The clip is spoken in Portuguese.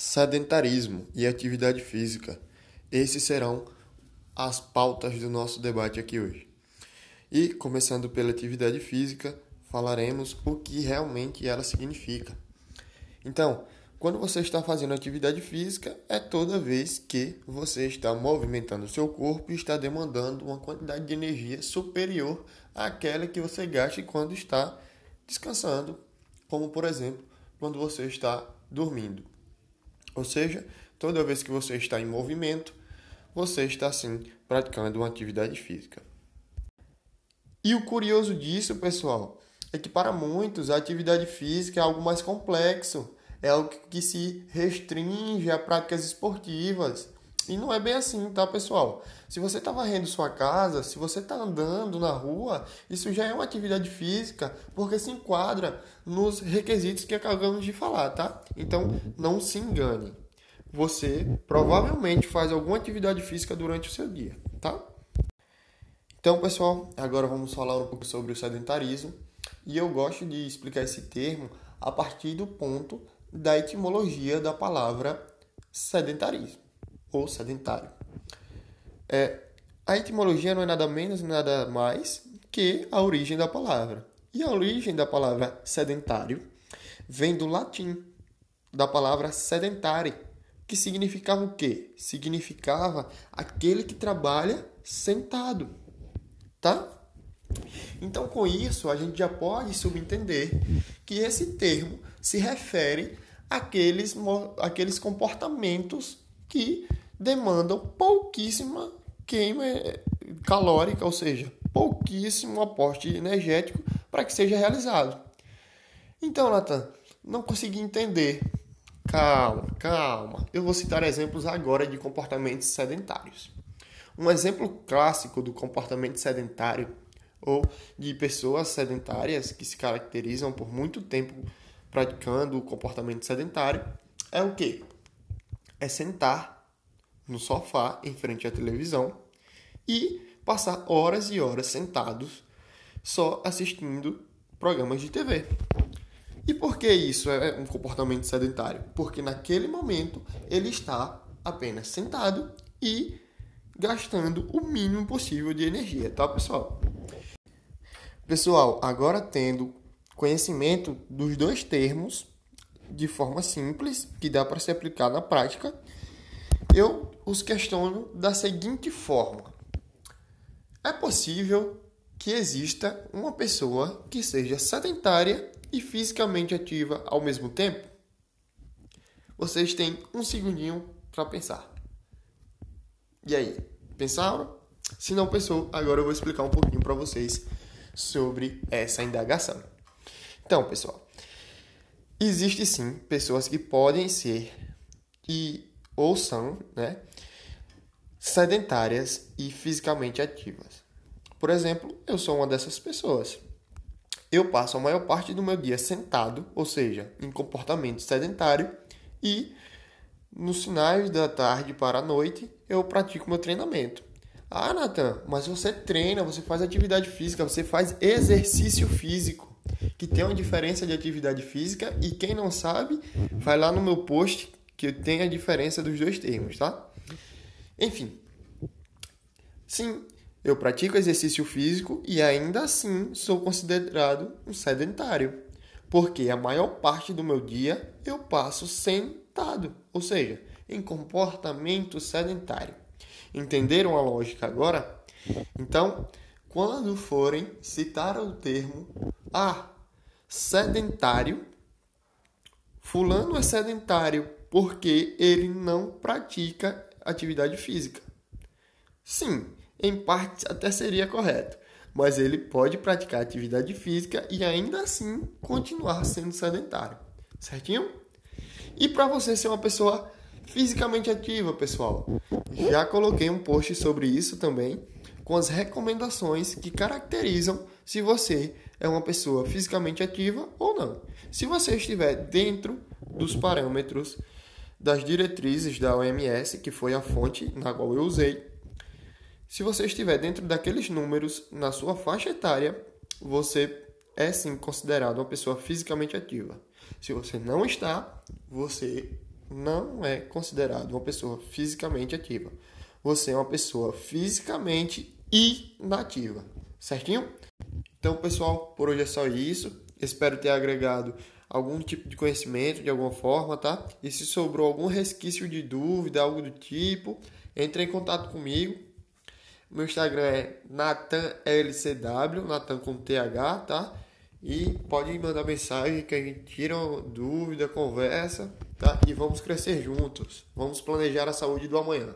sedentarismo e atividade física. Esses serão as pautas do nosso debate aqui hoje. E, começando pela atividade física, falaremos o que realmente ela significa. Então, quando você está fazendo atividade física, é toda vez que você está movimentando o seu corpo e está demandando uma quantidade de energia superior àquela que você gasta quando está descansando, como por exemplo, quando você está dormindo. Ou seja, toda vez que você está em movimento, você está sim praticando uma atividade física. E o curioso disso, pessoal, é que para muitos a atividade física é algo mais complexo, é algo que se restringe a práticas esportivas. E não é bem assim, tá, pessoal? Se você está varrendo sua casa, se você está andando na rua, isso já é uma atividade física, porque se enquadra nos requisitos que acabamos de falar, tá? Então, não se engane. Você provavelmente faz alguma atividade física durante o seu dia, tá? Então, pessoal, agora vamos falar um pouco sobre o sedentarismo. E eu gosto de explicar esse termo a partir do ponto da etimologia da palavra sedentarismo ou sedentário. É, a etimologia não é nada menos nada mais que a origem da palavra. E a origem da palavra sedentário vem do latim, da palavra sedentare, que significava o quê? Significava aquele que trabalha sentado, tá? Então, com isso, a gente já pode subentender que esse termo se refere àqueles, àqueles comportamentos que demandam pouquíssima queima eh, calórica, ou seja, pouquíssimo aporte energético para que seja realizado. Então, Nathan, não consegui entender. Calma, calma. Eu vou citar exemplos agora de comportamentos sedentários. Um exemplo clássico do comportamento sedentário ou de pessoas sedentárias que se caracterizam por muito tempo praticando o comportamento sedentário é o que? É sentar no sofá em frente à televisão e passar horas e horas sentados só assistindo programas de TV. E por que isso é um comportamento sedentário? Porque naquele momento ele está apenas sentado e gastando o mínimo possível de energia, tá, pessoal? Pessoal, agora tendo conhecimento dos dois termos de forma simples, que dá para se aplicar na prática, eu os questiono da seguinte forma: é possível que exista uma pessoa que seja sedentária e fisicamente ativa ao mesmo tempo? Vocês têm um segundinho para pensar. E aí, pensaram? Se não pensou, agora eu vou explicar um pouquinho para vocês sobre essa indagação. Então, pessoal, existe sim pessoas que podem ser e ou são, né, sedentárias e fisicamente ativas. Por exemplo, eu sou uma dessas pessoas. Eu passo a maior parte do meu dia sentado, ou seja, em comportamento sedentário, e nos finais da tarde para a noite eu pratico meu treinamento. Ah, Nathan, mas você treina, você faz atividade física, você faz exercício físico, que tem uma diferença de atividade física e quem não sabe, vai lá no meu post que tem a diferença dos dois termos, tá? Enfim. Sim, eu pratico exercício físico e ainda assim sou considerado um sedentário, porque a maior parte do meu dia eu passo sentado, ou seja, em comportamento sedentário. Entenderam a lógica agora? Então, quando forem citar o termo ah, sedentário, fulano é sedentário porque ele não pratica atividade física. Sim, em parte até seria correto, mas ele pode praticar atividade física e ainda assim continuar sendo sedentário. Certinho? E para você ser uma pessoa fisicamente ativa, pessoal. Já coloquei um post sobre isso também, com as recomendações que caracterizam se você é uma pessoa fisicamente ativa ou não. Se você estiver dentro dos parâmetros das diretrizes da OMS, que foi a fonte na qual eu usei, se você estiver dentro daqueles números na sua faixa etária, você é sim considerado uma pessoa fisicamente ativa. Se você não está, você não é considerado uma pessoa fisicamente ativa. Você é uma pessoa fisicamente inativa. Certinho? Então, pessoal, por hoje é só isso. Espero ter agregado algum tipo de conhecimento de alguma forma, tá? E se sobrou algum resquício de dúvida, algo do tipo, entre em contato comigo. Meu Instagram é NatanLCW, Natan com TH, tá? E pode mandar mensagem que a gente tira uma dúvida, conversa, tá? E vamos crescer juntos. Vamos planejar a saúde do amanhã.